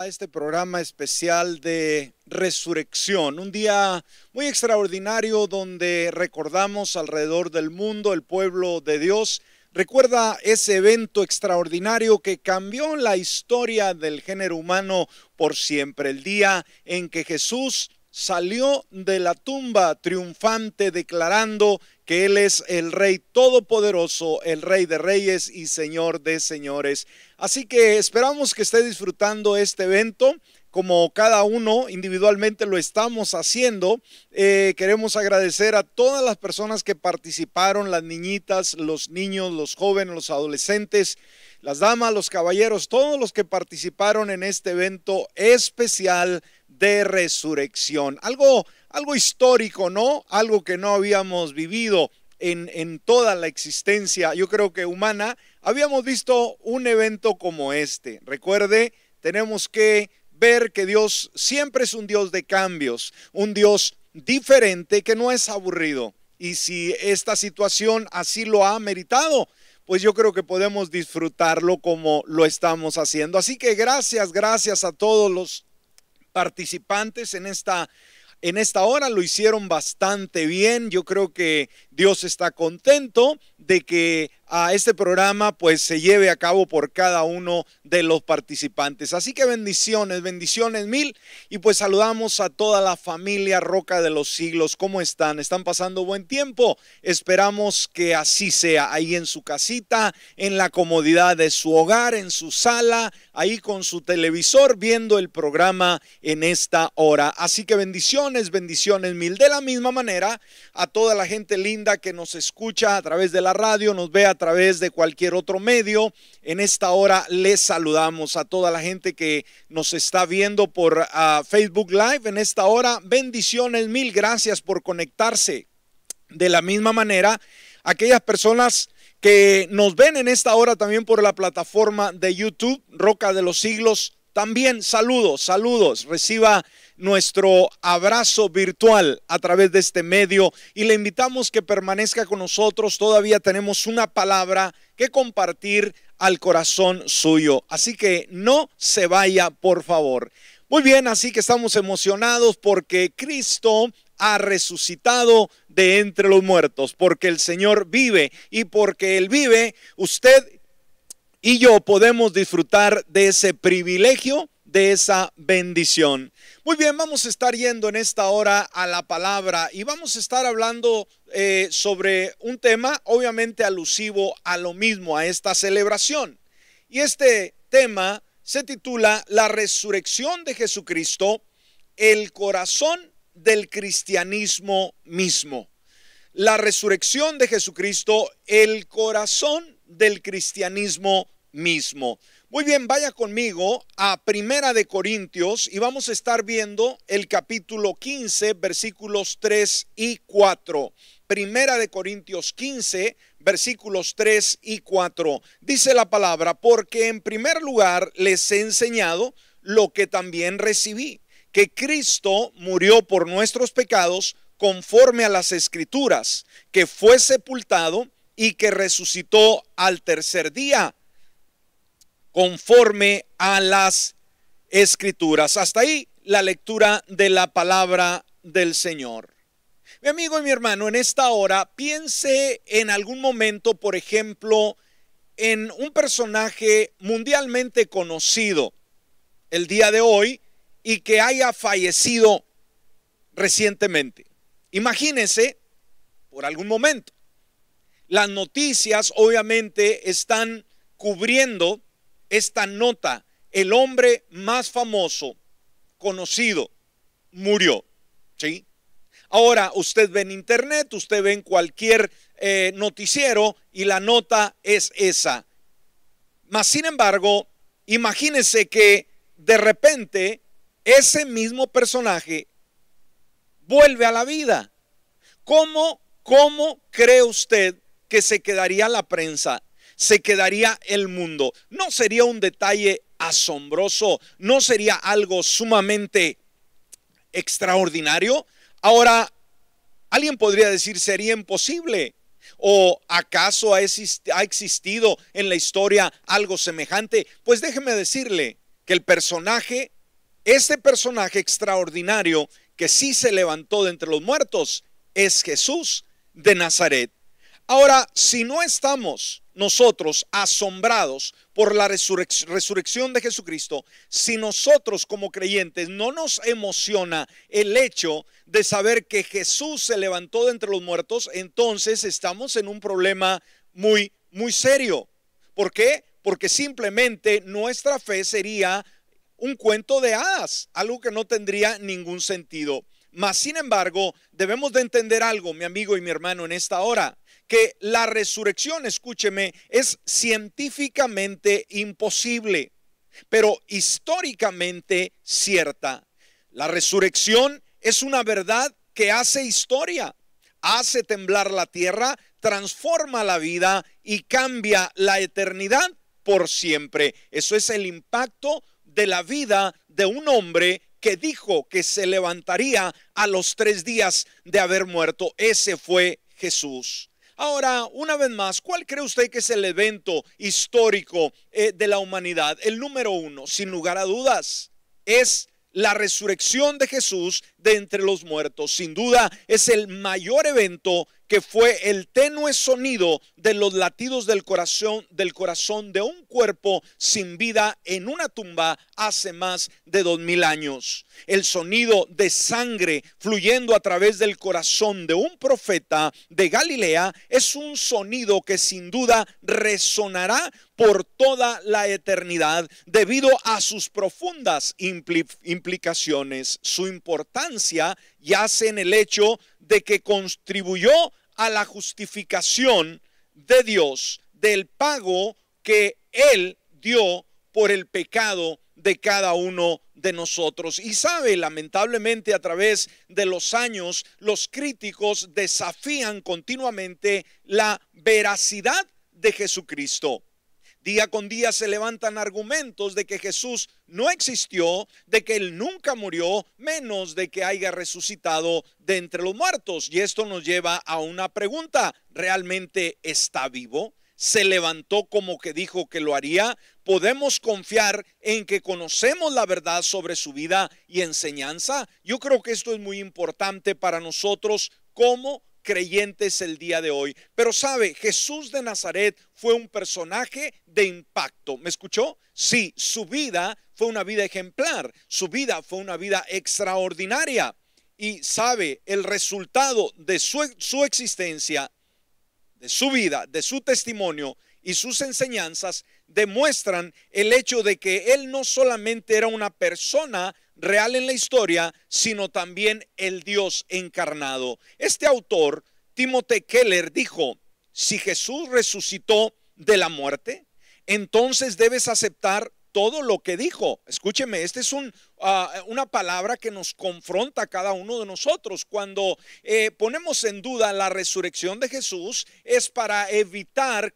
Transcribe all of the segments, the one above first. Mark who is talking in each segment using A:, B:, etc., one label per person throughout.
A: a este programa especial de resurrección, un día muy extraordinario donde recordamos alrededor del mundo el pueblo de Dios. Recuerda ese evento extraordinario que cambió la historia del género humano por siempre, el día en que Jesús salió de la tumba triunfante declarando que Él es el Rey Todopoderoso, el Rey de Reyes y Señor de Señores. Así que esperamos que esté disfrutando este evento como cada uno individualmente lo estamos haciendo. Eh, queremos agradecer a todas las personas que participaron, las niñitas, los niños, los jóvenes, los adolescentes, las damas, los caballeros, todos los que participaron en este evento especial de resurrección. Algo algo histórico, ¿no? Algo que no habíamos vivido en, en, toda la existencia, yo creo que humana, habíamos visto un evento como este. Recuerde, tenemos que ver que Dios siempre es un Dios de cambios, un Dios diferente que no es aburrido. Y si esta situación así lo ha meritado, pues yo creo que podemos disfrutarlo como lo estamos haciendo. Así que gracias, gracias a todos los participantes en esta en esta hora lo hicieron bastante bien. Yo creo que Dios está contento de que a este programa pues se lleve a cabo por cada uno de los participantes. Así que bendiciones, bendiciones mil y pues saludamos a toda la familia Roca de los Siglos. ¿Cómo están? ¿Están pasando buen tiempo? Esperamos que así sea ahí en su casita, en la comodidad de su hogar, en su sala, ahí con su televisor viendo el programa en esta hora. Así que bendiciones, bendiciones mil. De la misma manera, a toda la gente linda que nos escucha a través de la radio, nos ve a través de cualquier otro medio. En esta hora les saludamos a toda la gente que nos está viendo por ah, Facebook Live. En esta hora, bendiciones, mil gracias por conectarse. De la misma manera, aquellas personas que nos ven en esta hora también por la plataforma de YouTube, Roca de los Siglos, también saludos, saludos. Reciba nuestro abrazo virtual a través de este medio y le invitamos que permanezca con nosotros. Todavía tenemos una palabra que compartir al corazón suyo. Así que no se vaya, por favor. Muy bien, así que estamos emocionados porque Cristo ha resucitado de entre los muertos, porque el Señor vive y porque Él vive, usted y yo podemos disfrutar de ese privilegio, de esa bendición. Muy bien, vamos a estar yendo en esta hora a la palabra y vamos a estar hablando eh, sobre un tema obviamente alusivo a lo mismo, a esta celebración. Y este tema se titula La resurrección de Jesucristo, el corazón del cristianismo mismo. La resurrección de Jesucristo, el corazón del cristianismo mismo. Muy bien, vaya conmigo a Primera de Corintios y vamos a estar viendo el capítulo 15, versículos 3 y 4. Primera de Corintios 15, versículos 3 y 4. Dice la palabra, porque en primer lugar les he enseñado lo que también recibí, que Cristo murió por nuestros pecados conforme a las escrituras, que fue sepultado y que resucitó al tercer día conforme a las escrituras. Hasta ahí la lectura de la palabra del Señor. Mi amigo y mi hermano, en esta hora piense en algún momento, por ejemplo, en un personaje mundialmente conocido el día de hoy y que haya fallecido recientemente. Imagínese por algún momento. Las noticias obviamente están cubriendo esta nota, el hombre más famoso, conocido, murió. ¿Sí? Ahora usted ve en internet, usted ve en cualquier eh, noticiero y la nota es esa. Mas, sin embargo, imagínese que de repente ese mismo personaje vuelve a la vida. ¿Cómo, cómo cree usted que se quedaría la prensa se quedaría el mundo. ¿No sería un detalle asombroso? ¿No sería algo sumamente extraordinario? Ahora, alguien podría decir, sería imposible. ¿O acaso ha existido en la historia algo semejante? Pues déjeme decirle que el personaje, este personaje extraordinario que sí se levantó de entre los muertos, es Jesús de Nazaret. Ahora, si no estamos nosotros asombrados por la resurrección de Jesucristo, si nosotros como creyentes no nos emociona el hecho de saber que Jesús se levantó de entre los muertos, entonces estamos en un problema muy, muy serio. ¿Por qué? Porque simplemente nuestra fe sería un cuento de hadas, algo que no tendría ningún sentido. Mas, sin embargo, debemos de entender algo, mi amigo y mi hermano, en esta hora, que la resurrección, escúcheme, es científicamente imposible, pero históricamente cierta. La resurrección es una verdad que hace historia, hace temblar la tierra, transforma la vida y cambia la eternidad por siempre. Eso es el impacto de la vida de un hombre que dijo que se levantaría a los tres días de haber muerto. Ese fue Jesús. Ahora, una vez más, ¿cuál cree usted que es el evento histórico eh, de la humanidad? El número uno, sin lugar a dudas, es la resurrección de Jesús de entre los muertos. Sin duda, es el mayor evento que fue el tenue sonido de los latidos del corazón, del corazón de un cuerpo sin vida en una tumba hace más de dos mil años. El sonido de sangre fluyendo a través del corazón de un profeta de Galilea es un sonido que sin duda resonará por toda la eternidad debido a sus profundas implicaciones. Su importancia yace en el hecho de que contribuyó a la justificación de Dios, del pago que Él dio por el pecado de cada uno de nosotros. Y sabe, lamentablemente a través de los años, los críticos desafían continuamente la veracidad de Jesucristo. Día con día se levantan argumentos de que Jesús no existió, de que Él nunca murió, menos de que haya resucitado de entre los muertos. Y esto nos lleva a una pregunta. ¿Realmente está vivo? ¿Se levantó como que dijo que lo haría? ¿Podemos confiar en que conocemos la verdad sobre su vida y enseñanza? Yo creo que esto es muy importante para nosotros como creyentes el día de hoy. Pero sabe, Jesús de Nazaret fue un personaje de impacto. ¿Me escuchó? Sí, su vida fue una vida ejemplar, su vida fue una vida extraordinaria. Y sabe, el resultado de su, su existencia, de su vida, de su testimonio y sus enseñanzas demuestran el hecho de que él no solamente era una persona real en la historia, sino también el Dios encarnado. Este autor, Timothy Keller, dijo, si Jesús resucitó de la muerte, entonces debes aceptar todo lo que dijo. Escúcheme, esta es un, ah, una palabra que nos confronta a cada uno de nosotros. Cuando eh, ponemos en duda la resurrección de Jesús, es para evitar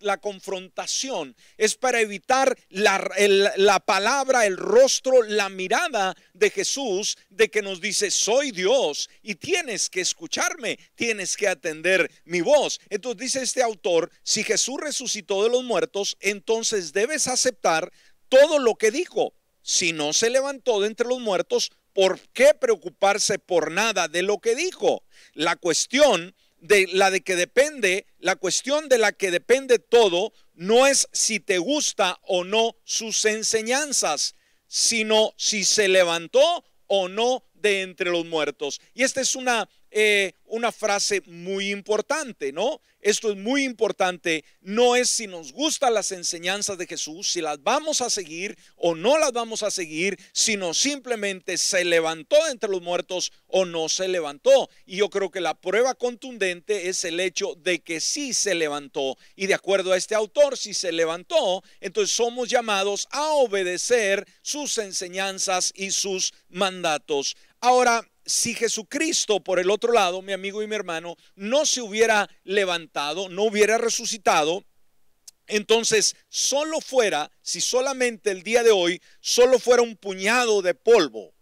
A: la confrontación, es para evitar la, la palabra, el rostro, la mirada de Jesús de que nos dice, soy Dios y tienes que escucharme, tienes que atender mi voz. Entonces dice este autor, si Jesús resucitó de los muertos, entonces debes aceptar todo lo que dijo. Si no se levantó de entre los muertos, ¿por qué preocuparse por nada de lo que dijo? La cuestión de la de que depende, la cuestión de la que depende todo, no es si te gusta o no sus enseñanzas, sino si se levantó o no de entre los muertos. Y esta es una eh, una frase muy importante, ¿no? Esto es muy importante. No es si nos gustan las enseñanzas de Jesús, si las vamos a seguir o no las vamos a seguir, sino simplemente se levantó entre los muertos o no se levantó. Y yo creo que la prueba contundente es el hecho de que sí se levantó. Y de acuerdo a este autor, si se levantó, entonces somos llamados a obedecer sus enseñanzas y sus mandatos. Ahora, si Jesucristo, por el otro lado, mi amigo y mi hermano, no se hubiera levantado, no hubiera resucitado, entonces solo fuera, si solamente el día de hoy, solo fuera un puñado de polvo,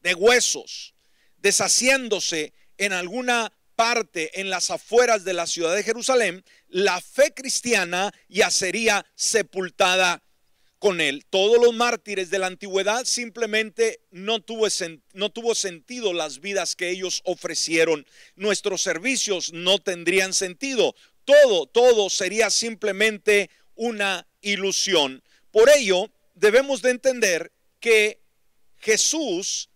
A: de huesos, deshaciéndose en alguna parte en las afueras de la ciudad de Jerusalén, la fe cristiana ya sería sepultada con él. Todos los mártires de la antigüedad simplemente no tuvo, no tuvo sentido las vidas que ellos ofrecieron. Nuestros servicios no tendrían sentido. Todo, todo sería simplemente una ilusión. Por ello, debemos de entender que Jesús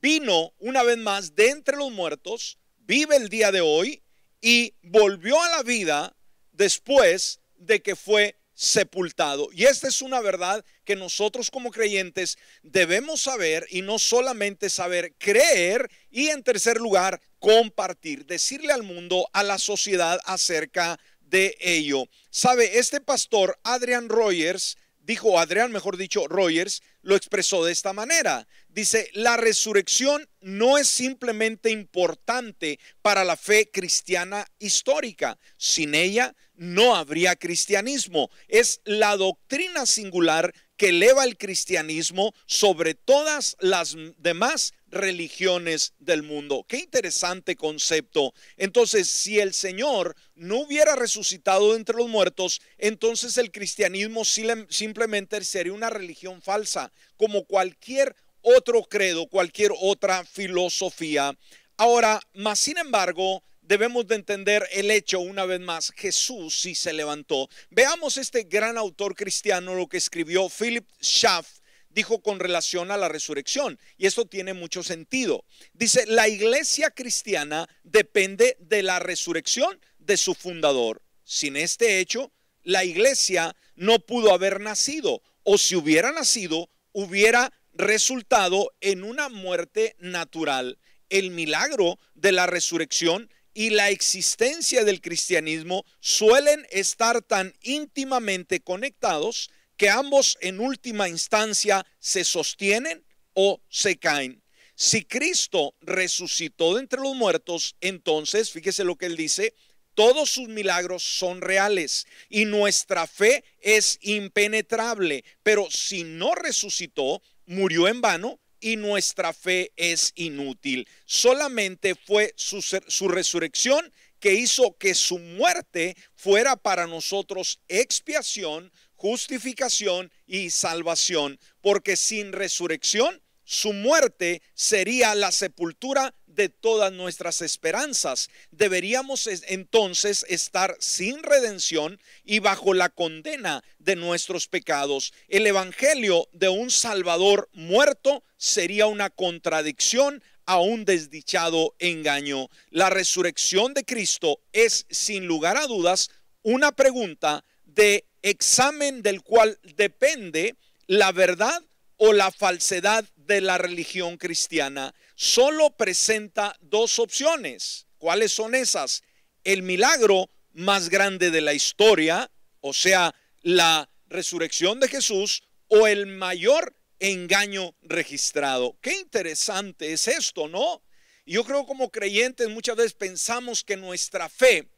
A: vino una vez más de entre los muertos, vive el día de hoy y volvió a la vida después de que fue sepultado. Y esta es una verdad que nosotros como creyentes debemos saber y no solamente saber, creer y en tercer lugar, compartir, decirle al mundo, a la sociedad acerca de ello. Sabe, este pastor Adrian Rogers dijo Adrián, mejor dicho, Rogers, lo expresó de esta manera. Dice, la resurrección no es simplemente importante para la fe cristiana histórica. Sin ella no habría cristianismo. Es la doctrina singular que eleva el cristianismo sobre todas las demás religiones del mundo. Qué interesante concepto. Entonces, si el Señor no hubiera resucitado entre los muertos, entonces el cristianismo simplemente sería una religión falsa, como cualquier otro credo, cualquier otra filosofía. Ahora, más sin embargo, debemos de entender el hecho una vez más, Jesús sí se levantó. Veamos este gran autor cristiano, lo que escribió Philip Schaff dijo con relación a la resurrección. Y esto tiene mucho sentido. Dice, la iglesia cristiana depende de la resurrección de su fundador. Sin este hecho, la iglesia no pudo haber nacido. O si hubiera nacido, hubiera resultado en una muerte natural. El milagro de la resurrección y la existencia del cristianismo suelen estar tan íntimamente conectados que ambos en última instancia se sostienen o se caen. Si Cristo resucitó de entre los muertos, entonces, fíjese lo que él dice, todos sus milagros son reales y nuestra fe es impenetrable. Pero si no resucitó, murió en vano y nuestra fe es inútil. Solamente fue su, su, resurrección que hizo que su muerte fuera para nosotros expiación, justificación y salvación, porque sin resurrección su muerte sería la sepultura de todas nuestras esperanzas. Deberíamos entonces estar sin redención y bajo la condena de nuestros pecados. El Evangelio de un Salvador muerto sería una contradicción a un desdichado engaño. La resurrección de Cristo es sin lugar a dudas una pregunta de examen del cual depende la verdad o la falsedad de la religión cristiana. Solo presenta dos opciones. ¿Cuáles son esas? El milagro más grande de la historia, o sea, la resurrección de Jesús, o el mayor engaño registrado. Qué interesante es esto, ¿no? Yo creo como creyentes muchas veces pensamos que nuestra fe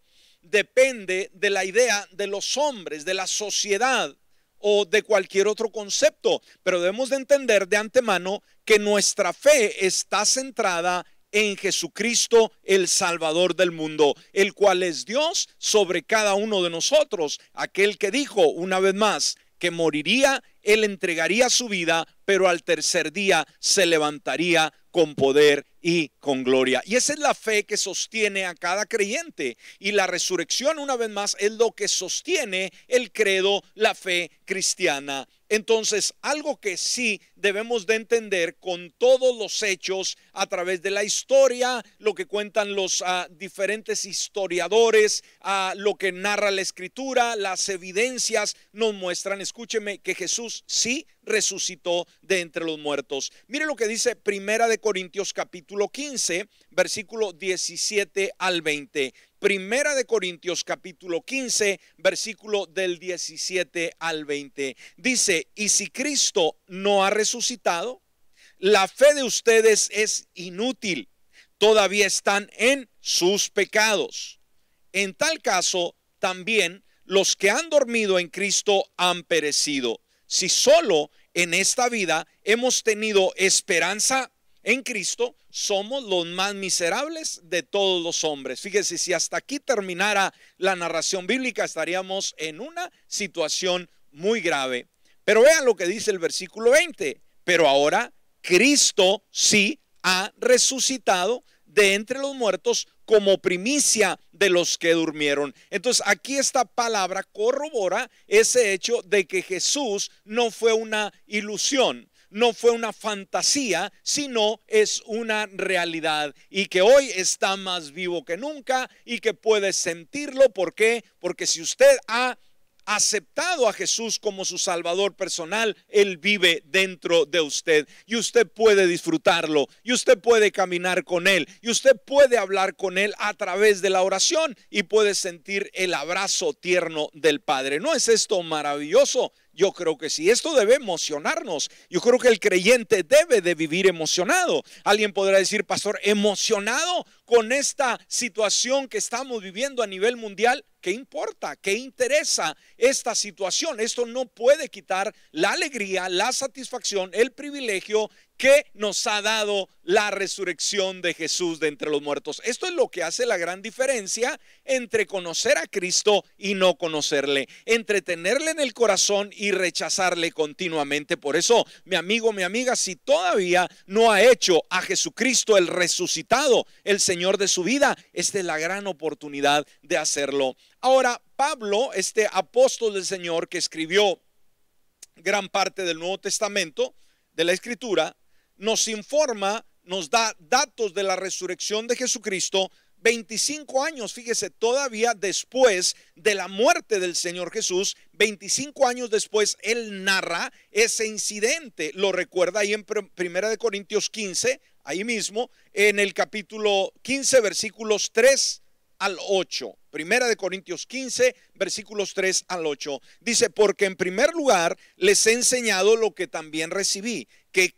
A: depende de la idea de los hombres, de la sociedad o de cualquier otro concepto, pero debemos de entender de antemano que nuestra fe está centrada en Jesucristo, el Salvador del mundo, el cual es Dios sobre cada uno de nosotros, aquel que dijo una vez más que moriría, él entregaría su vida, pero al tercer día se levantaría con poder y con gloria. Y esa es la fe que sostiene a cada creyente. Y la resurrección, una vez más, es lo que sostiene el credo, la fe cristiana. Entonces, algo que sí debemos de entender con todos los hechos a través de la historia, lo que cuentan los ah, diferentes historiadores, uh, lo que narra la escritura, las evidencias nos muestran, escúcheme, que Jesús sí resucitó de entre los muertos. Mire lo que dice Primera de Corintios capítulo 15, versículo 17 al 20. Primera de Corintios capítulo 15, versículo del 17 al 20. Dice, "Y si Cristo no ha resucitado, la fe de ustedes es inútil. Todavía están en sus pecados. En tal caso, también los que han dormido en Cristo han perecido si solo en esta vida hemos tenido esperanza en Cristo, somos los más miserables de todos los hombres. Fíjese, si hasta aquí terminara la narración bíblica, estaríamos en una situación muy grave. Pero vean lo que dice el versículo 20. Pero ahora Cristo sí ha resucitado de entre los muertos como primicia de los que durmieron. Entonces aquí esta palabra corrobora ese hecho de que Jesús no fue una ilusión, no fue una fantasía, sino es una realidad y que hoy está más vivo que nunca y que puede sentirlo. ¿Por qué? Porque si usted ha aceptado a Jesús como su Salvador personal, Él vive dentro de usted y usted puede disfrutarlo y usted puede caminar con Él y usted puede hablar con Él a través de la oración y puede sentir el abrazo tierno del Padre. ¿No es esto maravilloso? Yo creo que sí. Esto debe emocionarnos. Yo creo que el creyente debe de vivir emocionado. Alguien podrá decir, pastor, emocionado con esta situación que estamos viviendo a nivel mundial. ¿Qué importa? ¿Qué interesa esta situación? Esto no puede quitar la alegría, la satisfacción, el privilegio que nos ha dado la resurrección de Jesús de entre los muertos. Esto es lo que hace la gran diferencia entre conocer a Cristo y no conocerle, entre tenerle en el corazón y rechazarle continuamente. Por eso, mi amigo, mi amiga, si todavía no ha hecho a Jesucristo el resucitado, el Señor de su vida, esta es la gran oportunidad de hacerlo. Ahora, Pablo, este apóstol del Señor que escribió gran parte del Nuevo Testamento, de la Escritura, nos informa, nos da datos de la resurrección de Jesucristo 25 años, fíjese, todavía después de la muerte del Señor Jesús, 25 años después, él narra ese incidente. Lo recuerda ahí en Primera de Corintios 15, ahí mismo, en el capítulo 15, versículos 3 al 8. Primera de Corintios 15, versículos 3 al 8. Dice, porque en primer lugar les he enseñado lo que también recibí, que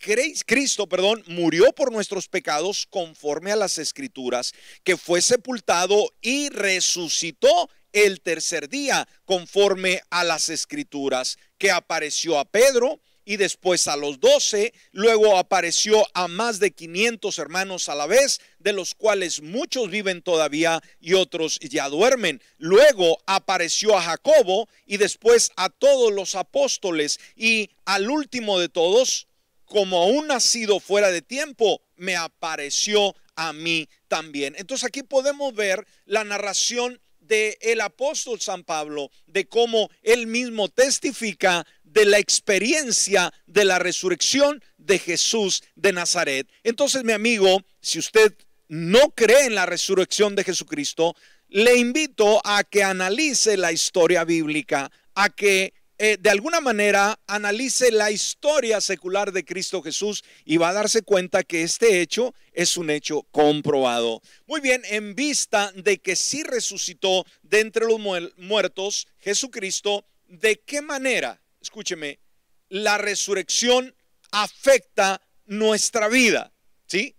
A: Cristo, perdón, murió por nuestros pecados conforme a las escrituras, que fue sepultado y resucitó el tercer día conforme a las escrituras, que apareció a Pedro y después a los doce, luego apareció a más de 500 hermanos a la vez, de los cuales muchos viven todavía y otros ya duermen. Luego apareció a Jacobo y después a todos los apóstoles y al último de todos, como aún nacido fuera de tiempo, me apareció a mí también. Entonces aquí podemos ver la narración de el apóstol San Pablo, de cómo él mismo testifica de la experiencia de la resurrección de Jesús de Nazaret. Entonces, mi amigo, si usted no cree en la resurrección de Jesucristo, le invito a que analice la historia bíblica, a que eh, de alguna manera analice la historia secular de Cristo Jesús y va a darse cuenta que este hecho es un hecho comprobado. Muy bien, en vista de que sí resucitó de entre los muertos Jesucristo, ¿de qué manera? Escúcheme, la resurrección afecta nuestra vida, ¿sí?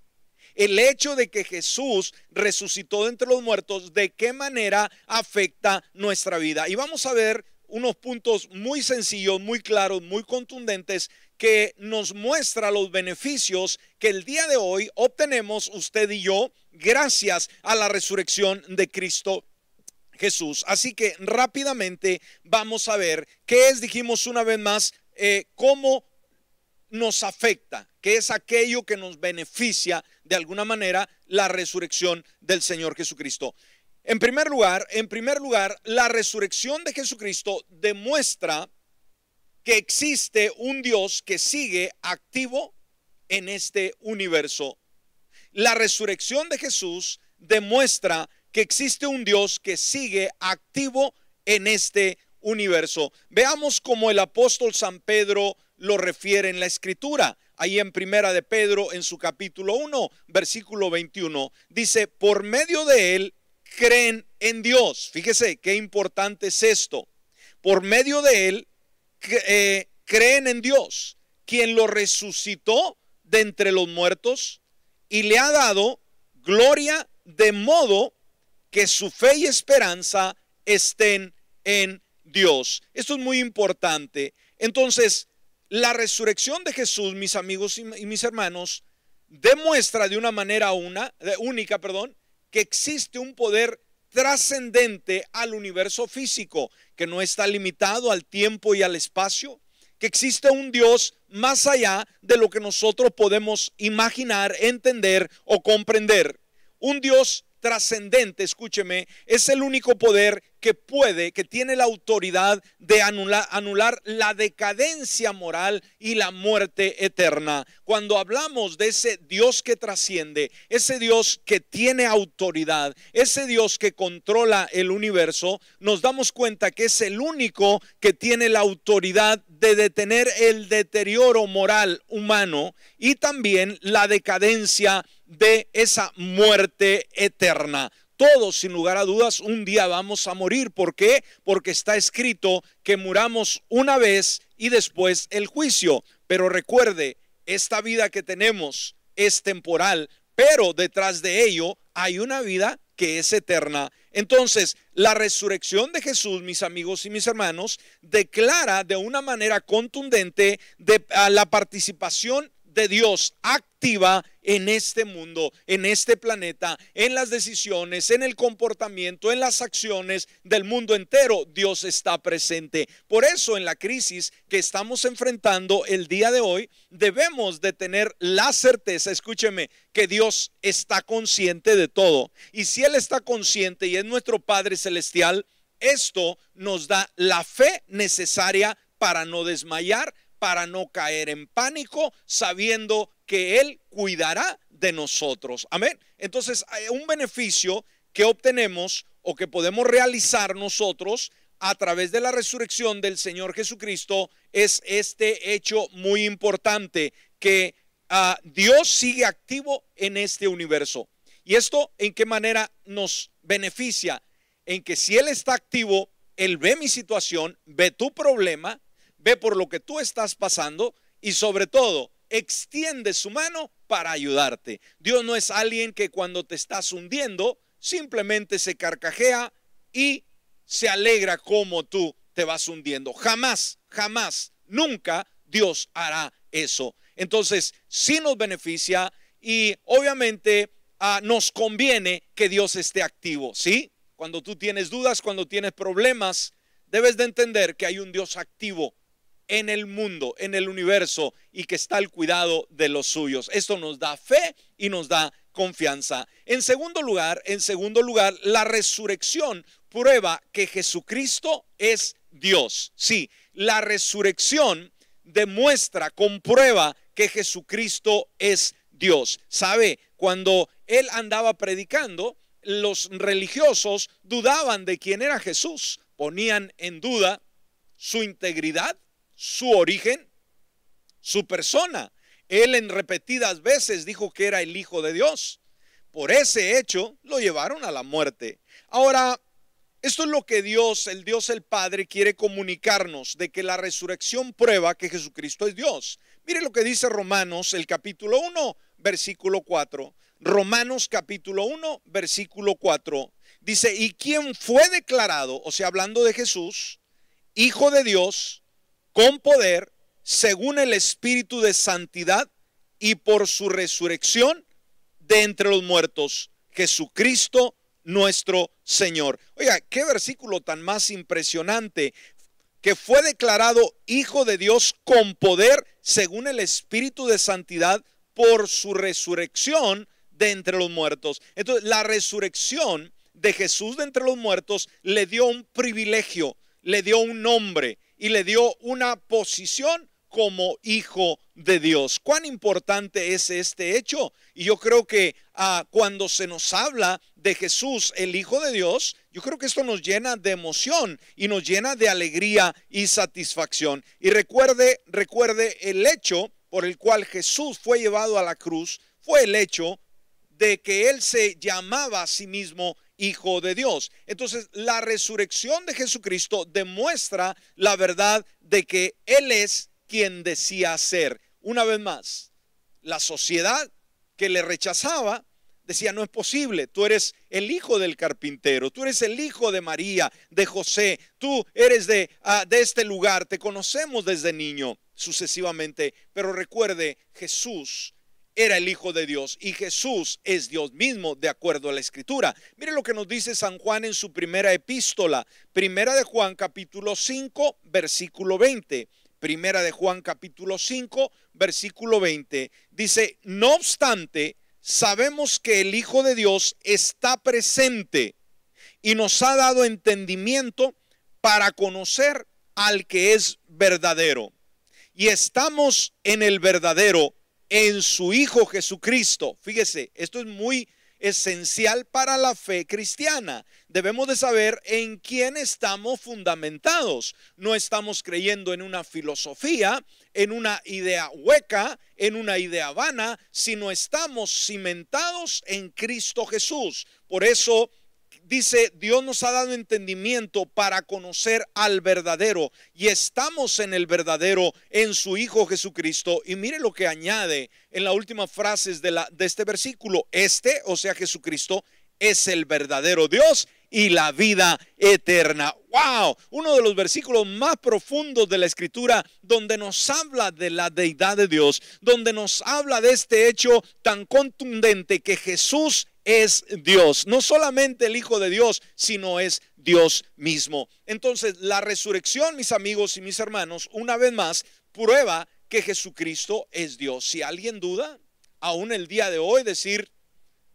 A: El hecho de que Jesús resucitó de entre los muertos, ¿de qué manera afecta nuestra vida? Y vamos a ver unos puntos muy sencillos, muy claros, muy contundentes que nos muestra los beneficios que el día de hoy obtenemos usted y yo gracias a la resurrección de Cristo Jesús. Así que rápidamente vamos a ver qué es, dijimos una vez más, eh, cómo nos afecta, qué es aquello que nos beneficia de alguna manera la resurrección del Señor Jesucristo. En primer lugar, en primer lugar, la resurrección de Jesucristo demuestra que existe un Dios que sigue activo en este universo. La resurrección de Jesús demuestra que existe un Dios que sigue activo en este universo. Veamos cómo el apóstol San Pedro lo refiere en la escritura. Ahí en Primera de Pedro, en su capítulo 1, versículo 21, dice, por medio de él creen en Dios. Fíjese qué importante es esto. Por medio de él eh, creen en Dios, quien lo resucitó de entre los muertos y le ha dado gloria de modo que su fe y esperanza estén en Dios. Esto es muy importante. Entonces, la resurrección de Jesús, mis amigos y mis hermanos, demuestra de una manera única, perdón, que existe un poder trascendente al universo físico, que no está limitado al tiempo y al espacio, que existe un Dios más allá de lo que nosotros podemos imaginar, entender o comprender. Un Dios trascendente, escúcheme, es el único poder que puede, que tiene la autoridad de anular, anular, la decadencia moral y la muerte eterna. Cuando hablamos de ese Dios que trasciende, ese Dios que tiene autoridad, ese Dios que controla el universo, nos damos cuenta que es el único que tiene la autoridad de detener el deterioro moral humano y también la decadencia de esa muerte eterna. Todos, sin lugar a dudas, un día vamos a morir. ¿Por qué? Porque está escrito que muramos una vez y después el juicio. Pero recuerde, esta vida que tenemos es temporal, pero detrás de ello hay una vida que es eterna. Entonces, la resurrección de Jesús, mis amigos y mis hermanos, declara de una manera contundente de, la participación de Dios activa en este mundo, en este planeta, en las decisiones, en el comportamiento, en las acciones del mundo entero. Dios está presente. Por eso en la crisis que estamos enfrentando el día de hoy, debemos de tener la certeza, escúcheme, que Dios está consciente de todo. Y si Él está consciente y es nuestro Padre Celestial, esto nos da la fe necesaria para no desmayar, para no caer en pánico, sabiendo que Él cuidará de nosotros. Amén. Entonces, hay un beneficio que obtenemos o que podemos realizar nosotros a través de la resurrección del Señor Jesucristo es este hecho muy importante, que ah, Dios sigue activo en este universo. ¿Y esto en qué manera nos beneficia? En que si Él está activo, Él ve mi situación, ve tu problema, ve por lo que tú estás pasando y sobre todo extiende su mano para ayudarte. Dios no es alguien que cuando te estás hundiendo simplemente se carcajea y se alegra como tú te vas hundiendo. Jamás, jamás, nunca Dios hará eso. Entonces, sí nos beneficia y obviamente ah, nos conviene que Dios esté activo, ¿sí? Cuando tú tienes dudas, cuando tienes problemas, debes de entender que hay un Dios activo en el mundo, en el universo y que está al cuidado de los suyos. Esto nos da fe y nos da confianza. En segundo lugar, en segundo lugar, la resurrección prueba que Jesucristo es Dios. Sí, la resurrección demuestra, comprueba que Jesucristo es Dios. ¿Sabe? Cuando él andaba predicando, los religiosos dudaban de quién era Jesús, ponían en duda su integridad, su origen, su persona. Él en repetidas veces dijo que era el Hijo de Dios. Por ese hecho lo llevaron a la muerte. Ahora, esto es lo que Dios, el Dios el Padre, quiere comunicarnos, de que la resurrección prueba que Jesucristo es Dios. Mire lo que dice Romanos, el capítulo 1, versículo 4. Romanos capítulo 1, versículo 4. Dice, ¿y quién fue declarado, o sea, hablando de Jesús, Hijo de Dios, con poder, según el Espíritu de Santidad y por su resurrección de entre los muertos, Jesucristo nuestro Señor. Oiga, qué versículo tan más impresionante, que fue declarado Hijo de Dios con poder, según el Espíritu de Santidad, por su resurrección de entre los muertos. Entonces, la resurrección de Jesús de entre los muertos le dio un privilegio, le dio un nombre, y le dio una posición como hijo de Dios. ¿Cuán importante es este hecho? Y yo creo que ah, cuando se nos habla de Jesús, el Hijo de Dios, yo creo que esto nos llena de emoción y nos llena de alegría y satisfacción. Y recuerde, recuerde el hecho por el cual Jesús fue llevado a la cruz, fue el hecho de que él se llamaba a sí mismo Hijo de Dios. Entonces, la resurrección de Jesucristo demuestra la verdad de que Él es quien decía ser. Una vez más, la sociedad que le rechazaba decía, no es posible, tú eres el hijo del carpintero, tú eres el hijo de María, de José, tú eres de, ah, de este lugar, te conocemos desde niño, sucesivamente. Pero recuerde, Jesús era el Hijo de Dios y Jesús es Dios mismo de acuerdo a la Escritura. Mire lo que nos dice San Juan en su primera epístola, primera de Juan capítulo 5, versículo 20. Primera de Juan capítulo 5, versículo 20. Dice, no obstante, sabemos que el Hijo de Dios está presente y nos ha dado entendimiento para conocer al que es verdadero. Y estamos en el verdadero, en su Hijo Jesucristo. Fíjese, esto es muy esencial para la fe cristiana. Debemos de saber en quién estamos fundamentados. No estamos creyendo en una filosofía, en una idea hueca, en una idea vana, sino estamos cimentados en Cristo Jesús. Por eso dice, Dios nos ha dado entendimiento para conocer al verdadero y estamos en el verdadero en su Hijo Jesucristo. Y mire lo que añade en la última frase de, la, de este versículo. Este, o sea, Jesucristo, es el verdadero Dios y la vida eterna. ¡Wow! Uno de los versículos más profundos de la escritura donde nos habla de la deidad de Dios, donde nos habla de este hecho tan contundente que Jesús es Dios, no solamente el Hijo de Dios, sino es Dios mismo. Entonces, la resurrección, mis amigos y mis hermanos, una vez más, prueba que Jesucristo es Dios. Si alguien duda, aún el día de hoy, decir,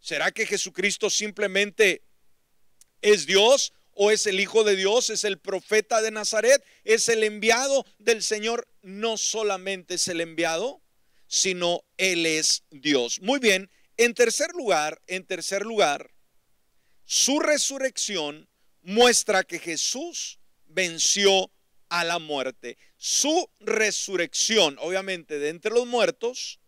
A: ¿será que Jesucristo simplemente es Dios o es el Hijo de Dios, es el profeta de Nazaret, es el enviado del Señor? No solamente es el enviado, sino Él es Dios. Muy bien, en tercer lugar, en tercer lugar, su resurrección muestra que Jesús venció a la muerte. Su resurrección, obviamente de entre los muertos,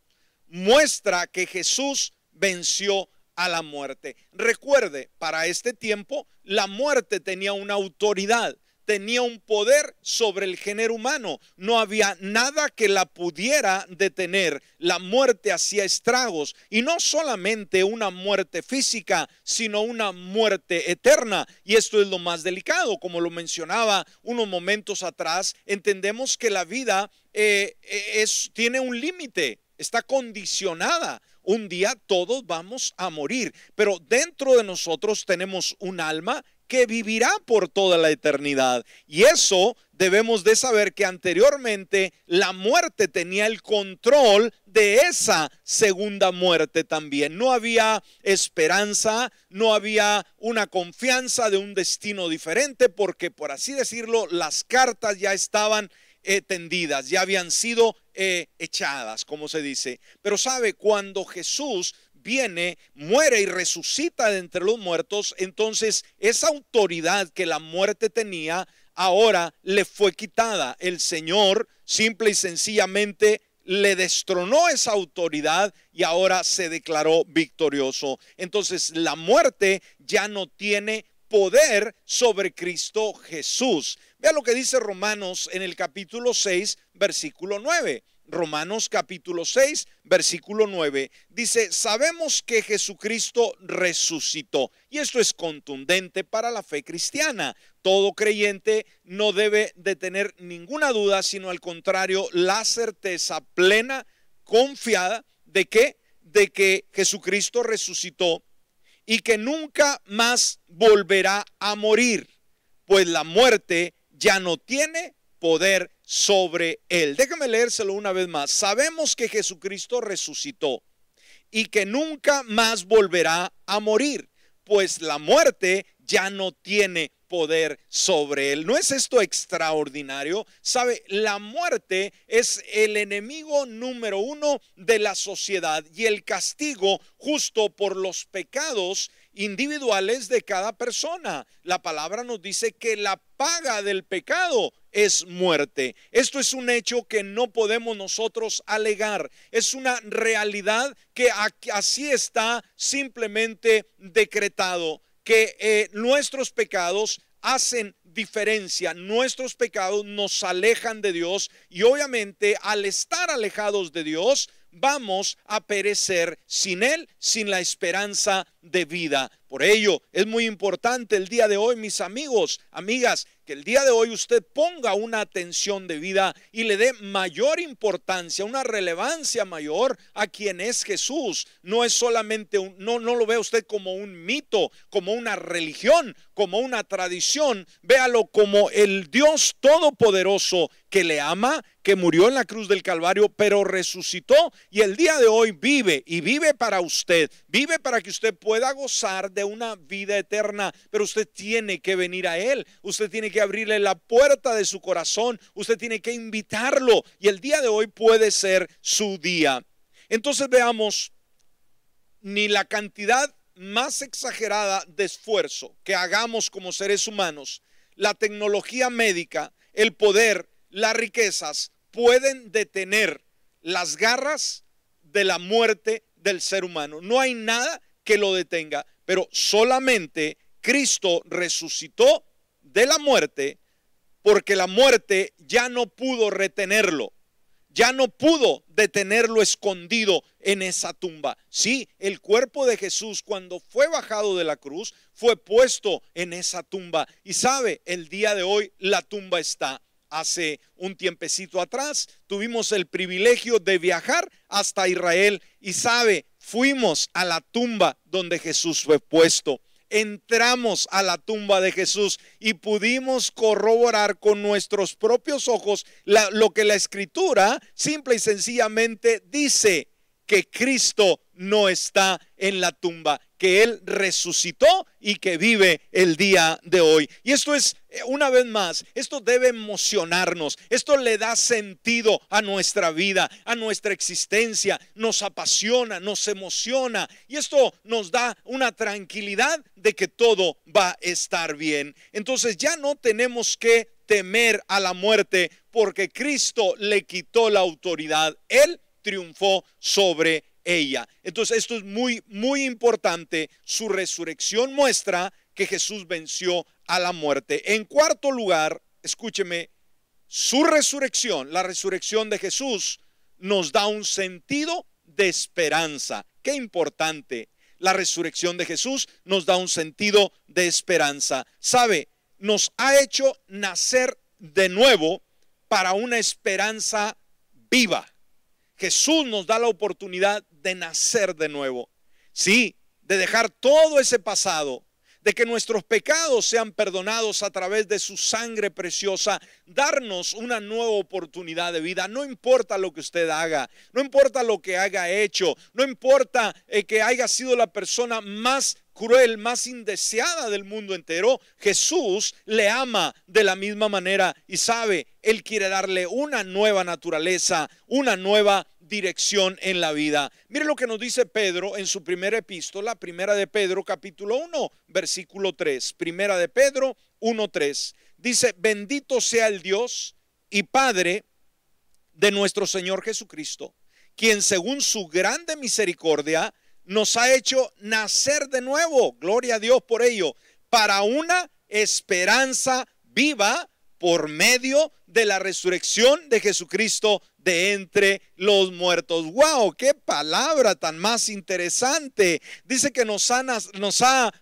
A: muestra que Jesús venció a la muerte. Recuerde, para este tiempo la muerte tenía una autoridad tenía un poder sobre el género humano. No había nada que la pudiera detener. La muerte hacía estragos y no solamente una muerte física, sino una muerte eterna. Y esto es lo más delicado. Como lo mencionaba unos momentos atrás, entendemos que la vida eh, es, tiene un límite, está condicionada. Un día todos vamos a morir, pero dentro de nosotros tenemos un alma que vivirá por toda la eternidad. Y eso debemos de saber que anteriormente la muerte tenía el control de esa segunda muerte también. No había esperanza, no había una confianza de un destino diferente porque, por así decirlo, las cartas ya estaban eh, tendidas, ya habían sido eh, echadas, como se dice. Pero sabe, cuando Jesús viene, muere y resucita de entre los muertos, entonces esa autoridad que la muerte tenía ahora le fue quitada. El Señor simple y sencillamente le destronó esa autoridad y ahora se declaró victorioso. Entonces la muerte ya no tiene poder sobre Cristo Jesús. Vea lo que dice Romanos en el capítulo 6, versículo 9. Romanos capítulo 6, versículo 9, dice, sabemos que Jesucristo resucitó. Y esto es contundente para la fe cristiana. Todo creyente no debe de tener ninguna duda, sino al contrario, la certeza plena, confiada de de que Jesucristo resucitó y que nunca más volverá a morir, pues la muerte ya no tiene poder sobre él. Déjame leérselo una vez más. Sabemos que Jesucristo resucitó y que nunca más volverá a morir, pues la muerte ya no tiene poder sobre él. ¿No es esto extraordinario? Sabe, la muerte es el enemigo número uno de la sociedad y el castigo justo por los pecados individuales de cada persona. La palabra nos dice que la paga del pecado es muerte. Esto es un hecho que no podemos nosotros alegar. Es una realidad que así está simplemente decretado, que eh, nuestros pecados hacen diferencia. Nuestros pecados nos alejan de Dios y obviamente al estar alejados de Dios, vamos a perecer sin Él, sin la esperanza de vida. Por ello, es muy importante el día de hoy, mis amigos, amigas, que el día de hoy usted ponga una atención de vida y le dé mayor importancia, una relevancia mayor a quien es Jesús. No es solamente un, no, no lo vea usted como un mito, como una religión, como una tradición. Véalo como el Dios todopoderoso que le ama, que murió en la cruz del Calvario, pero resucitó y el día de hoy vive y vive para usted, vive para que usted pueda gozar de una vida eterna, pero usted tiene que venir a Él, usted tiene que abrirle la puerta de su corazón, usted tiene que invitarlo y el día de hoy puede ser su día. Entonces veamos, ni la cantidad más exagerada de esfuerzo que hagamos como seres humanos, la tecnología médica, el poder, las riquezas pueden detener las garras de la muerte del ser humano. No hay nada que lo detenga, pero solamente Cristo resucitó de la muerte porque la muerte ya no pudo retenerlo, ya no pudo detenerlo escondido en esa tumba. Sí, el cuerpo de Jesús cuando fue bajado de la cruz fue puesto en esa tumba. Y sabe, el día de hoy la tumba está hace un tiempecito atrás tuvimos el privilegio de viajar hasta Israel y sabe, fuimos a la tumba donde Jesús fue puesto. Entramos a la tumba de Jesús y pudimos corroborar con nuestros propios ojos lo que la escritura simple y sencillamente dice que Cristo no está en la tumba, que Él resucitó y que vive el día de hoy. Y esto es, eh, una vez más, esto debe emocionarnos, esto le da sentido a nuestra vida, a nuestra existencia, nos apasiona, nos emociona y esto nos da una tranquilidad de que todo va a estar bien. Entonces ya no tenemos que temer a la muerte porque Cristo le quitó la autoridad. Él triunfó sobre ella. Entonces esto es muy, muy importante. Su resurrección muestra que Jesús venció a la muerte. En cuarto lugar, escúcheme, su resurrección, la resurrección de Jesús, nos da un sentido de esperanza. Qué importante. La resurrección de Jesús nos da un sentido de esperanza. ¿Sabe? Nos ha hecho nacer de nuevo para una esperanza viva. Jesús nos da la oportunidad de nacer de nuevo. Sí, de dejar todo ese pasado, de que nuestros pecados sean perdonados a través de su sangre preciosa, darnos una nueva oportunidad de vida. No importa lo que usted haga, no importa lo que haya hecho, no importa eh, que haya sido la persona más cruel, más indeseada del mundo entero, Jesús le ama de la misma manera y sabe, Él quiere darle una nueva naturaleza, una nueva dirección en la vida. Mire lo que nos dice Pedro en su primera epístola, primera de Pedro capítulo 1, versículo 3. Primera de Pedro 1, 3. Dice, bendito sea el Dios y Padre de nuestro Señor Jesucristo, quien según su grande misericordia nos ha hecho nacer de nuevo, gloria a Dios por ello, para una esperanza viva por medio de la resurrección de Jesucristo de entre los muertos. ¡Wow! ¡Qué palabra tan más interesante! Dice que nos ha,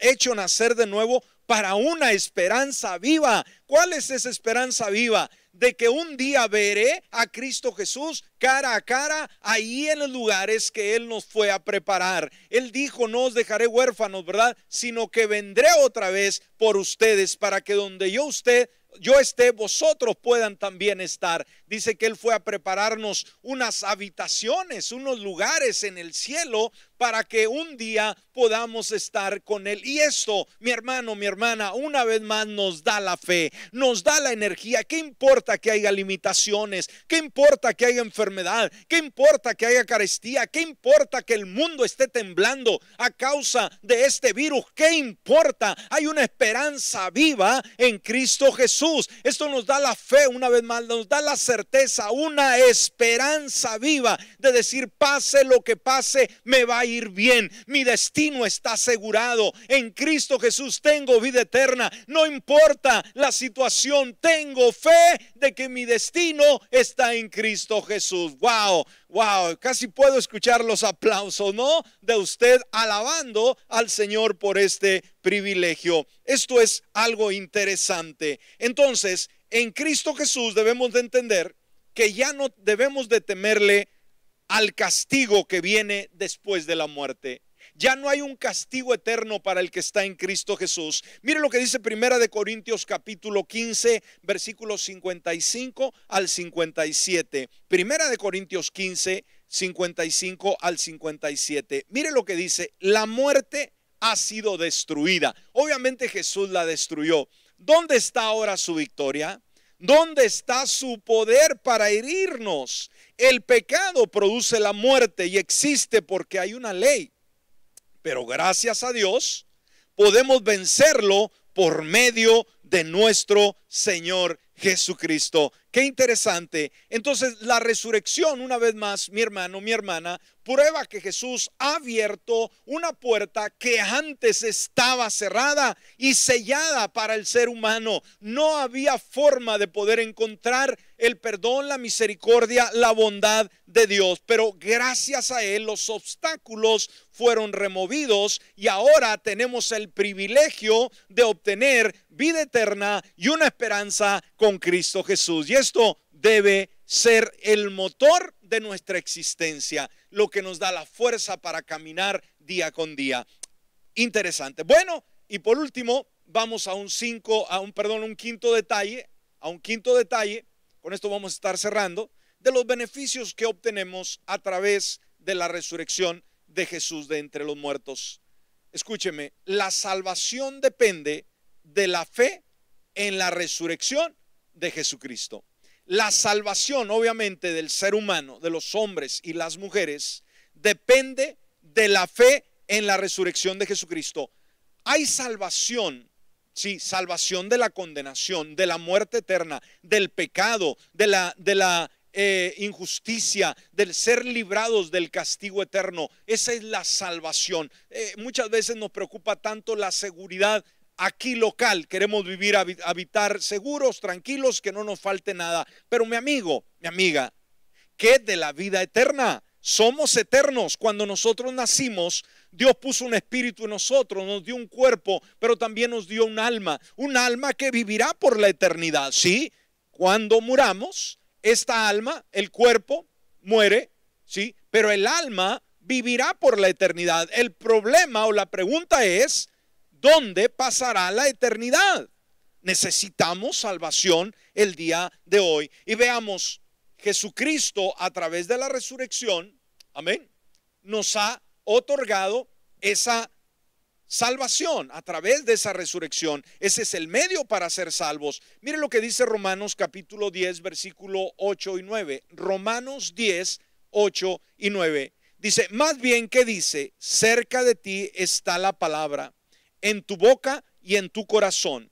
A: hecho nacer de nuevo para una esperanza viva. ¿Cuál es esa esperanza viva? De que un día veré a Cristo Jesús cara a cara ahí en los lugares que Él nos fue a preparar. Él dijo, no os dejaré huérfanos, ¿verdad? Sino que vendré otra vez por ustedes para que donde yo usted yo esté, vosotros puedan también estar. Dice que Él fue a prepararnos unas habitaciones, unos lugares en el cielo para que un día podamos estar con Él. Y esto, mi hermano, mi hermana, una vez más nos da la fe, nos da la energía. ¿Qué importa que haya limitaciones? ¿Qué importa que haya enfermedad? ¿Qué importa que haya carestía? ¿Qué importa que el mundo esté temblando a causa de este virus? ¿Qué importa? Hay una esperanza viva en Cristo Jesús. Esto nos da la fe, una vez más, nos da la certeza, una esperanza viva de decir, pase lo que pase, me va a ir bien. Mi destino está asegurado. En Cristo Jesús tengo vida eterna. No importa la situación, tengo fe de que mi destino está en Cristo Jesús. Wow, wow, casi puedo escuchar los aplausos, ¿no? De usted alabando al Señor por este privilegio. Esto es algo interesante. Entonces, en Cristo Jesús debemos de entender que ya no debemos de temerle al castigo que viene después de la muerte. Ya no hay un castigo eterno para el que está en Cristo Jesús. Mire lo que dice Primera de Corintios capítulo 15, versículos 55 al 57. Primera de Corintios 15, 55 al 57. Mire lo que dice, la muerte ha sido destruida. Obviamente Jesús la destruyó. ¿Dónde está ahora su victoria? ¿Dónde está su poder para herirnos? El pecado produce la muerte y existe porque hay una ley. Pero gracias a Dios podemos vencerlo por medio de nuestro Señor Jesucristo. Qué interesante. Entonces, la resurrección, una vez más, mi hermano, mi hermana, prueba que Jesús ha abierto una puerta que antes estaba cerrada y sellada para el ser humano. No había forma de poder encontrar el perdón, la misericordia, la bondad de Dios. Pero gracias a Él los obstáculos fueron removidos y ahora tenemos el privilegio de obtener vida eterna y una esperanza con Cristo Jesús. Esto debe ser el motor de nuestra existencia, lo que nos da la fuerza para caminar día con día. Interesante. Bueno, y por último, vamos a un cinco, a un perdón, un quinto detalle, a un quinto detalle, con esto vamos a estar cerrando, de los beneficios que obtenemos a través de la resurrección de Jesús de entre los muertos. Escúcheme, la salvación depende de la fe en la resurrección de Jesucristo. La salvación, obviamente, del ser humano, de los hombres y las mujeres, depende de la fe en la resurrección de Jesucristo. Hay salvación, sí, salvación de la condenación, de la muerte eterna, del pecado, de la, de la eh, injusticia, del ser librados del castigo eterno. Esa es la salvación. Eh, muchas veces nos preocupa tanto la seguridad aquí local. Queremos vivir, habitar seguros, tranquilos, que no nos falte nada. Pero mi amigo, mi amiga, ¿qué de la vida eterna? Somos eternos. Cuando nosotros nacimos, Dios puso un espíritu en nosotros, nos dio un cuerpo, pero también nos dio un alma. Un alma que vivirá por la eternidad. Sí, cuando muramos, esta alma, el cuerpo, muere, sí, pero el alma vivirá por la eternidad. El problema o la pregunta es, ¿dónde pasará la eternidad? Necesitamos salvación el día de hoy. Y veamos, Jesucristo a través de la resurrección, amén, nos ha otorgado esa salvación a través de esa resurrección. Ese es el medio para ser salvos. Mire lo que dice Romanos capítulo 10, versículo 8 y 9. Romanos 10, 8 y 9. Dice, más bien que dice, cerca de ti está la palabra en tu boca y en tu corazón.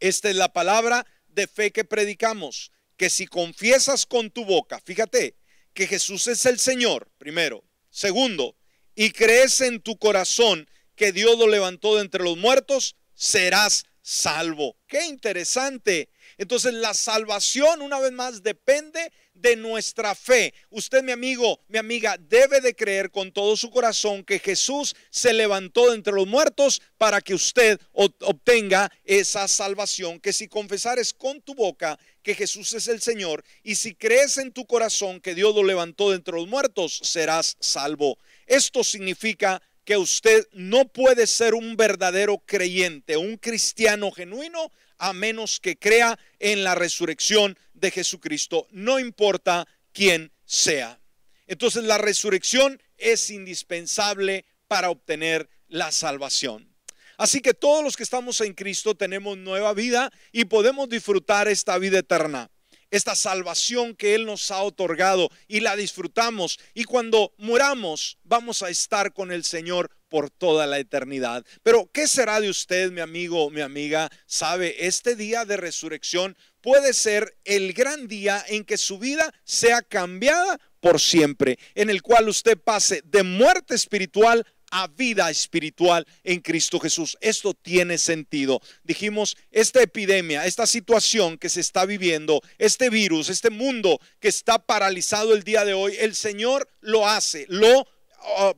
A: Esta es la palabra de fe que predicamos, que si confiesas con tu boca, fíjate, que Jesús es el Señor, primero. Segundo, y crees en tu corazón que Dios lo levantó de entre los muertos, serás salvo. Qué interesante. Entonces la salvación, una vez más, depende de nuestra fe. Usted, mi amigo, mi amiga, debe de creer con todo su corazón que Jesús se levantó de entre los muertos para que usted obtenga esa salvación. Que si confesares con tu boca que Jesús es el Señor y si crees en tu corazón que Dios lo levantó de entre los muertos, serás salvo. Esto significa que usted no puede ser un verdadero creyente, un cristiano genuino, a menos que crea en la resurrección de Jesucristo, no importa quién sea. Entonces la resurrección es indispensable para obtener la salvación. Así que todos los que estamos en Cristo tenemos nueva vida y podemos disfrutar esta vida eterna, esta salvación que Él nos ha otorgado y la disfrutamos. Y cuando muramos vamos a estar con el Señor por toda la eternidad. Pero, ¿qué será de usted, mi amigo, mi amiga? Sabe, este día de resurrección puede ser el gran día en que su vida sea cambiada por siempre, en el cual usted pase de muerte espiritual a vida espiritual en Cristo Jesús. Esto tiene sentido. Dijimos, esta epidemia, esta situación que se está viviendo, este virus, este mundo que está paralizado el día de hoy, el Señor lo hace, lo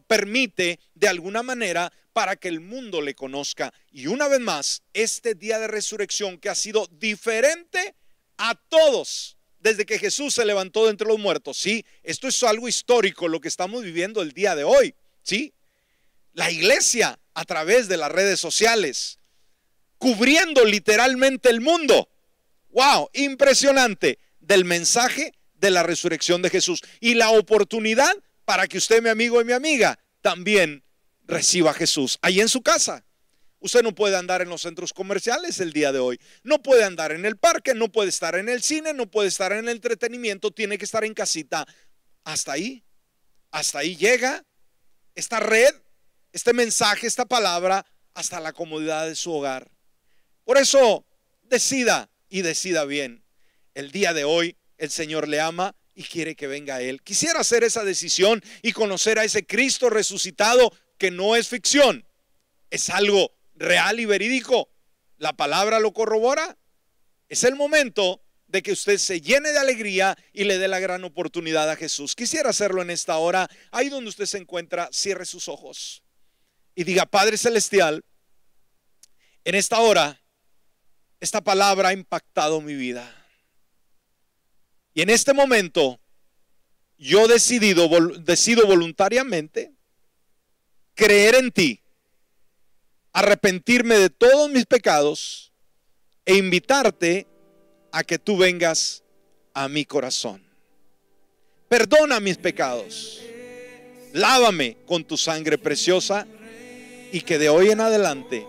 A: permite de alguna manera para que el mundo le conozca. Y una vez más, este día de resurrección que ha sido diferente a todos desde que Jesús se levantó de entre los muertos. Sí, esto es algo histórico lo que estamos viviendo el día de hoy. Sí, la iglesia a través de las redes sociales, cubriendo literalmente el mundo. ¡Wow! Impresionante del mensaje de la resurrección de Jesús y la oportunidad para que usted, mi amigo y mi amiga, también reciba a Jesús ahí en su casa. Usted no puede andar en los centros comerciales el día de hoy. No puede andar en el parque, no puede estar en el cine, no puede estar en el entretenimiento, tiene que estar en casita. Hasta ahí, hasta ahí llega esta red, este mensaje, esta palabra, hasta la comodidad de su hogar. Por eso, decida y decida bien. El día de hoy el Señor le ama y quiere que venga Él. Quisiera hacer esa decisión y conocer a ese Cristo resucitado que no es ficción, es algo real y verídico. La palabra lo corrobora. Es el momento de que usted se llene de alegría y le dé la gran oportunidad a Jesús. Quisiera hacerlo en esta hora. Ahí donde usted se encuentra, cierre sus ojos y diga, Padre Celestial, en esta hora, esta palabra ha impactado mi vida. Y en este momento, yo decidido, decido voluntariamente creer en ti, arrepentirme de todos mis pecados e invitarte a que tú vengas a mi corazón. Perdona mis pecados. Lávame con tu sangre preciosa y que de hoy en adelante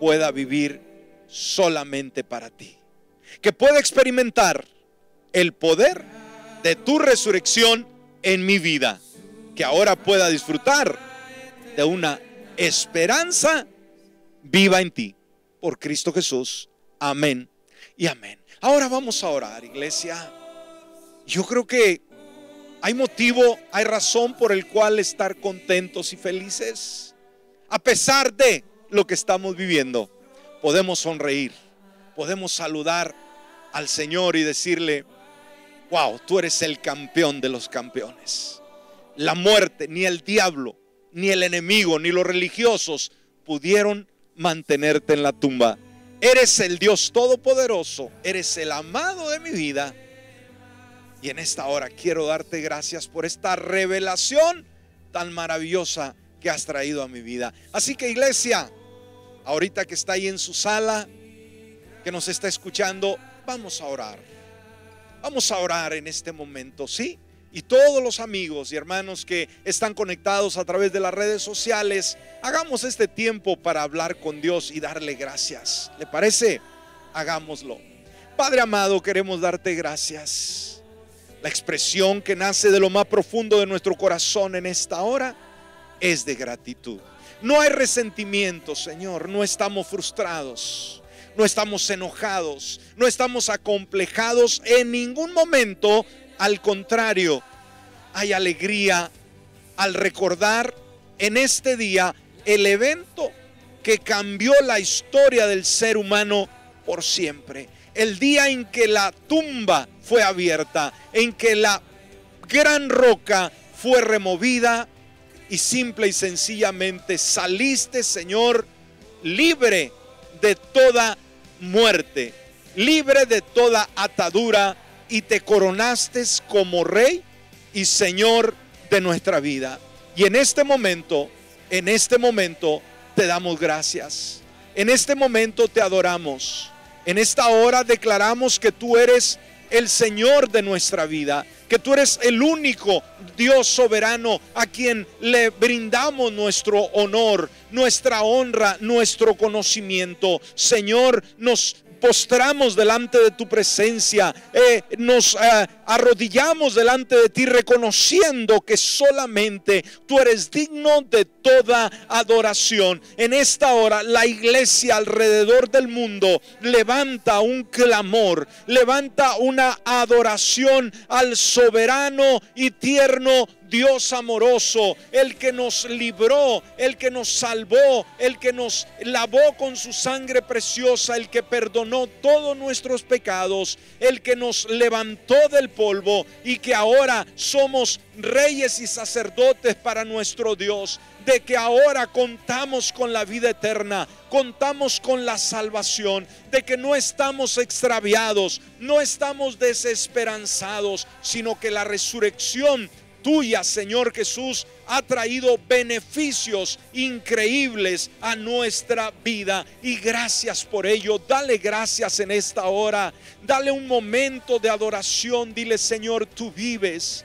A: pueda vivir solamente para ti. Que pueda experimentar el poder de tu resurrección en mi vida. Que ahora pueda disfrutar de una esperanza viva en ti. Por Cristo Jesús. Amén y amén. Ahora vamos a orar, iglesia. Yo creo que hay motivo, hay razón por el cual estar contentos y felices. A pesar de lo que estamos viviendo, podemos sonreír, podemos saludar al Señor y decirle, wow, tú eres el campeón de los campeones. La muerte, ni el diablo, ni el enemigo, ni los religiosos pudieron mantenerte en la tumba. Eres el Dios todopoderoso, eres el amado de mi vida. Y en esta hora quiero darte gracias por esta revelación tan maravillosa que has traído a mi vida. Así que iglesia, ahorita que está ahí en su sala, que nos está escuchando, vamos a orar. Vamos a orar en este momento, ¿sí? Y todos los amigos y hermanos que están conectados a través de las redes sociales, hagamos este tiempo para hablar con Dios y darle gracias. ¿Le parece? Hagámoslo. Padre amado, queremos darte gracias. La expresión que nace de lo más profundo de nuestro corazón en esta hora es de gratitud. No hay resentimiento, Señor, no estamos frustrados no estamos enojados, no estamos acomplejados en ningún momento. Al contrario, hay alegría al recordar en este día el evento que cambió la historia del ser humano por siempre. El día en que la tumba fue abierta, en que la gran roca fue removida y simple y sencillamente saliste, Señor, libre de toda muerte, libre de toda atadura, y te coronaste como rey y señor de nuestra vida. Y en este momento, en este momento, te damos gracias. En este momento te adoramos. En esta hora declaramos que tú eres el Señor de nuestra vida, que tú eres el único Dios soberano a quien le brindamos nuestro honor, nuestra honra, nuestro conocimiento. Señor, nos postramos delante de tu presencia, eh, nos eh, arrodillamos delante de ti reconociendo que solamente tú eres digno de toda adoración. En esta hora la iglesia alrededor del mundo levanta un clamor, levanta una adoración al soberano y tierno Dios amoroso, el que nos libró, el que nos salvó, el que nos lavó con su sangre preciosa, el que perdonó todos nuestros pecados, el que nos levantó del polvo y que ahora somos reyes y sacerdotes para nuestro Dios, de que ahora contamos con la vida eterna, contamos con la salvación, de que no estamos extraviados, no estamos desesperanzados, sino que la resurrección tuya, Señor Jesús, ha traído beneficios increíbles a nuestra vida. Y gracias por ello. Dale gracias en esta hora. Dale un momento de adoración. Dile, Señor, tú vives.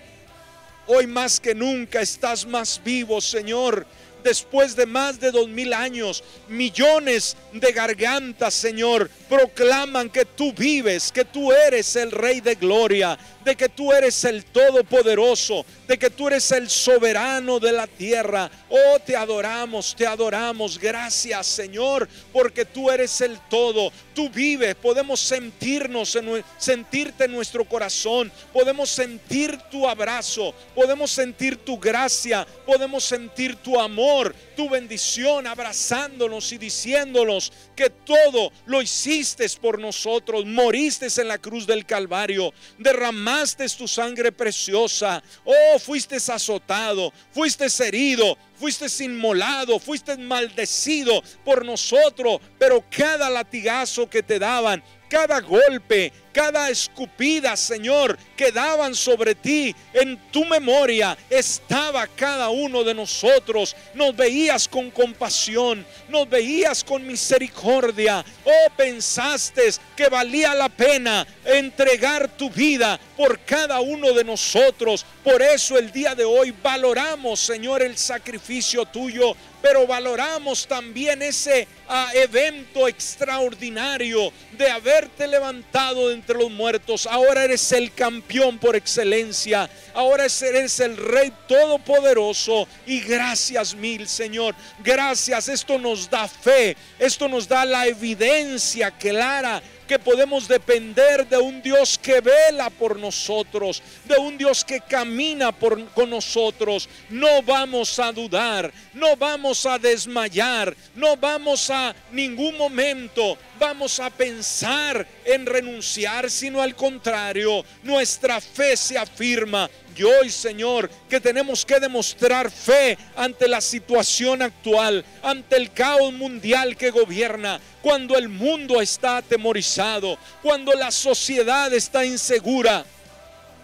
A: Hoy más que nunca estás más vivo, Señor después de más de dos mil años, millones de gargantas, Señor, proclaman que tú vives, que tú eres el Rey de Gloria, de que tú eres el Todopoderoso, de que tú eres el soberano de la tierra. Oh, te adoramos, te adoramos. Gracias, Señor, porque tú eres el todo. Tú vives, podemos sentirnos, en, sentirte en nuestro corazón, podemos sentir tu abrazo, podemos sentir tu gracia, podemos sentir tu amor, tu bendición, abrazándonos y diciéndonos que todo lo hiciste por nosotros, moriste en la cruz del Calvario, derramaste tu sangre preciosa, oh, fuiste azotado, fuiste herido, fuiste inmolado, fuiste maldecido por nosotros, pero cada latigazo que te daban, cada golpe, cada escupida, Señor, que daban sobre ti, en tu memoria estaba cada uno de nosotros. Nos veías con compasión, nos veías con misericordia. Oh, pensaste que valía la pena entregar tu vida por cada uno de nosotros. Por eso el día de hoy valoramos, Señor, el sacrificio tuyo pero valoramos también ese ah, evento extraordinario de haberte levantado entre los muertos. Ahora eres el campeón por excelencia. Ahora eres el Rey Todopoderoso. Y gracias mil, Señor. Gracias. Esto nos da fe. Esto nos da la evidencia clara que podemos depender de un Dios que vela por nosotros, de un Dios que camina por, con nosotros. No vamos a dudar, no vamos a desmayar, no vamos a ningún momento vamos a pensar en renunciar, sino al contrario, nuestra fe se afirma. Y hoy, Señor, que tenemos que demostrar fe ante la situación actual, ante el caos mundial que gobierna, cuando el mundo está atemorizado, cuando la sociedad está insegura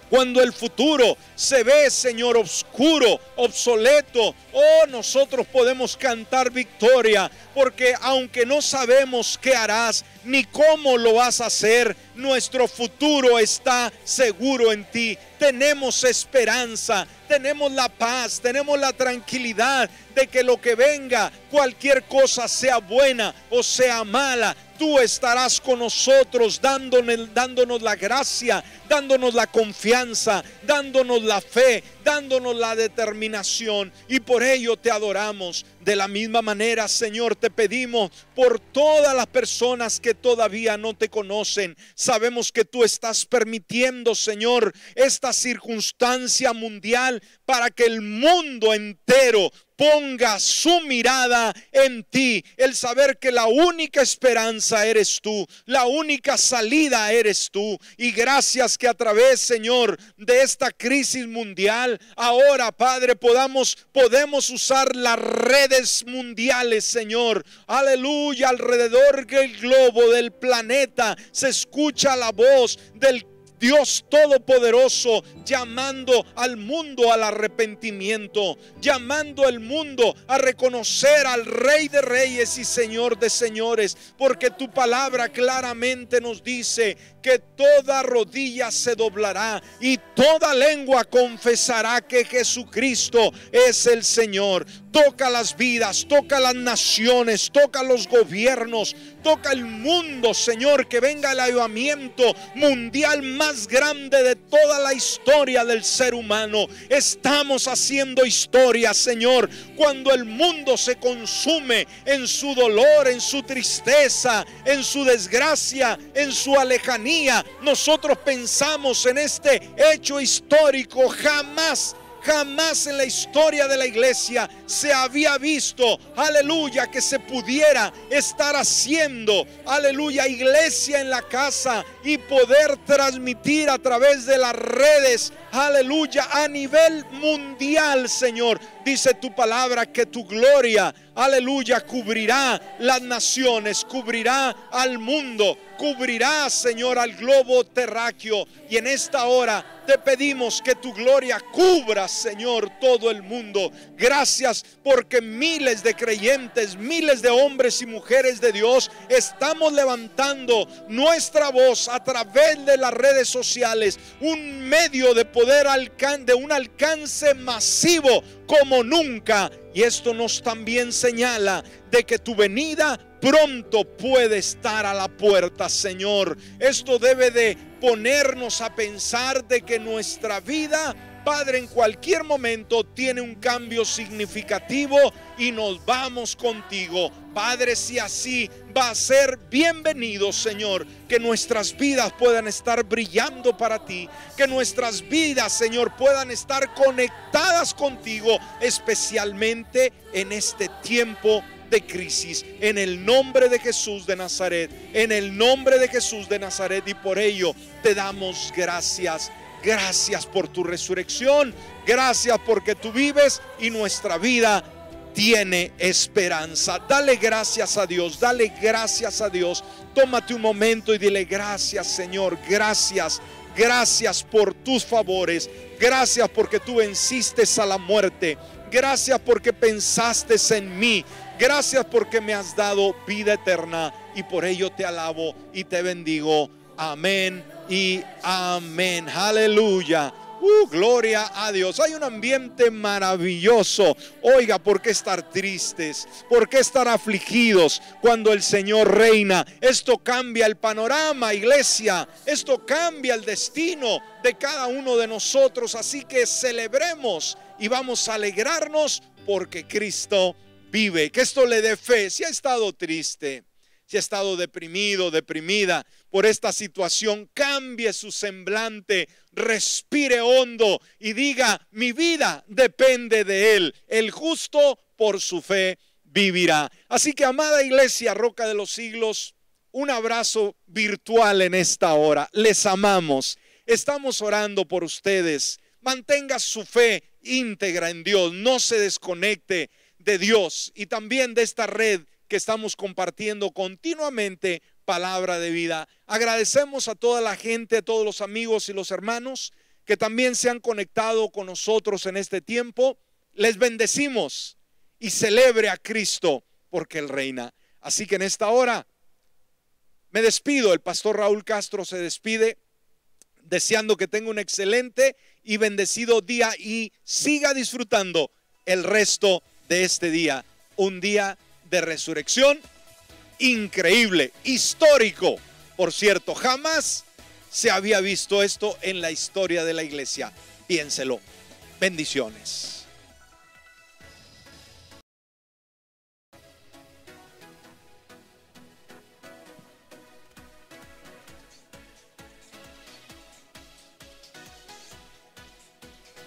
A: cuando el futuro se ve, Señor, oscuro, obsoleto, oh, nosotros podemos cantar victoria, porque aunque no sabemos qué harás ni cómo lo vas a hacer, nuestro futuro está seguro en ti. Tenemos esperanza, tenemos la paz, tenemos la tranquilidad de que lo que venga, cualquier cosa sea buena o sea mala, tú estarás con nosotros dándonos, la gracia, dándonos la confianza, dándonos la fe, dándonos la determinación. Y por ello te adoramos. De la misma manera, Señor, te pedimos por todas las personas que todavía no te conocen. Sabemos que tú estás permitiendo, Señor, esta circunstancia mundial para que el mundo entero ponga su mirada en ti, el saber que la única esperanza eres tú, la única salida eres tú. Y gracias que a través, Señor, de esta crisis mundial, ahora, Padre, podamos podemos usar las redes mundiales, Señor. Aleluya, alrededor del globo, del planeta, se escucha la voz del Dios Todopoderoso llamando al mundo al arrepentimiento, llamando al mundo a reconocer al Rey de Reyes y Señor de Señores, porque tu palabra claramente nos dice que toda rodilla se doblará y toda lengua confesará que Jesucristo es el Señor. Toca las vidas, toca las naciones, toca los gobiernos, toca el mundo, Señor, que venga el ayudamiento mundial más grande de toda la historia del ser humano. Estamos haciendo historia, Señor, cuando el mundo se consume en su dolor, en su tristeza, en su desgracia, en su alejanía. Nosotros pensamos en este hecho histórico, jamás Jamás en la historia de la iglesia se había visto, aleluya, que se pudiera estar haciendo, aleluya, iglesia en la casa y poder transmitir a través de las redes, aleluya, a nivel mundial, Señor. Dice tu palabra que tu gloria aleluya, cubrirá las naciones, cubrirá al mundo, cubrirá, Señor, al globo terráqueo. Y en esta hora te pedimos que tu gloria cubra, Señor, todo el mundo. Gracias porque miles de creyentes, miles de hombres y mujeres de Dios estamos levantando nuestra voz a través de las redes sociales, un medio de poder de un alcance masivo como nunca. Y esto nos también señala de que tu venida pronto puede estar a la puerta, Señor. Esto debe de ponernos a pensar de que nuestra vida Padre, en cualquier momento tiene un cambio significativo y nos vamos contigo. Padre, si así va a ser bienvenido, Señor, que nuestras vidas puedan estar brillando para ti, que nuestras vidas, Señor, puedan estar conectadas contigo, especialmente en este tiempo de crisis, en el nombre de Jesús de Nazaret, en el nombre de Jesús de Nazaret, y por ello te damos gracias Gracias por tu resurrección. Gracias porque tú vives y nuestra vida tiene esperanza. Dale gracias a Dios, dale gracias a Dios. Tómate un momento y dile gracias Señor, gracias, gracias por tus favores. Gracias porque tú venciste a la muerte. Gracias porque pensaste en mí. Gracias porque me has dado vida eterna y por ello te alabo y te bendigo. Amén y amén. Aleluya. Uh, gloria a Dios. Hay un ambiente maravilloso. Oiga, ¿por qué estar tristes? ¿Por qué estar afligidos cuando el Señor reina? Esto cambia el panorama, iglesia. Esto cambia el destino de cada uno de nosotros. Así que celebremos y vamos a alegrarnos porque Cristo vive. Que esto le dé fe. Si ha estado triste si ha estado deprimido, deprimida por esta situación, cambie su semblante, respire hondo y diga, mi vida depende de Él. El justo por su fe vivirá. Así que, amada iglesia, Roca de los Siglos, un abrazo virtual en esta hora. Les amamos. Estamos orando por ustedes. Mantenga su fe íntegra en Dios. No se desconecte de Dios y también de esta red que estamos compartiendo continuamente palabra de vida. Agradecemos a toda la gente, a todos los amigos y los hermanos que también se han conectado con nosotros en este tiempo. Les bendecimos y celebre a Cristo porque Él reina. Así que en esta hora me despido. El pastor Raúl Castro se despide deseando que tenga un excelente y bendecido día y siga disfrutando el resto de este día. Un día de resurrección increíble, histórico. Por cierto, jamás se había visto esto en la historia de la iglesia. Piénselo. Bendiciones.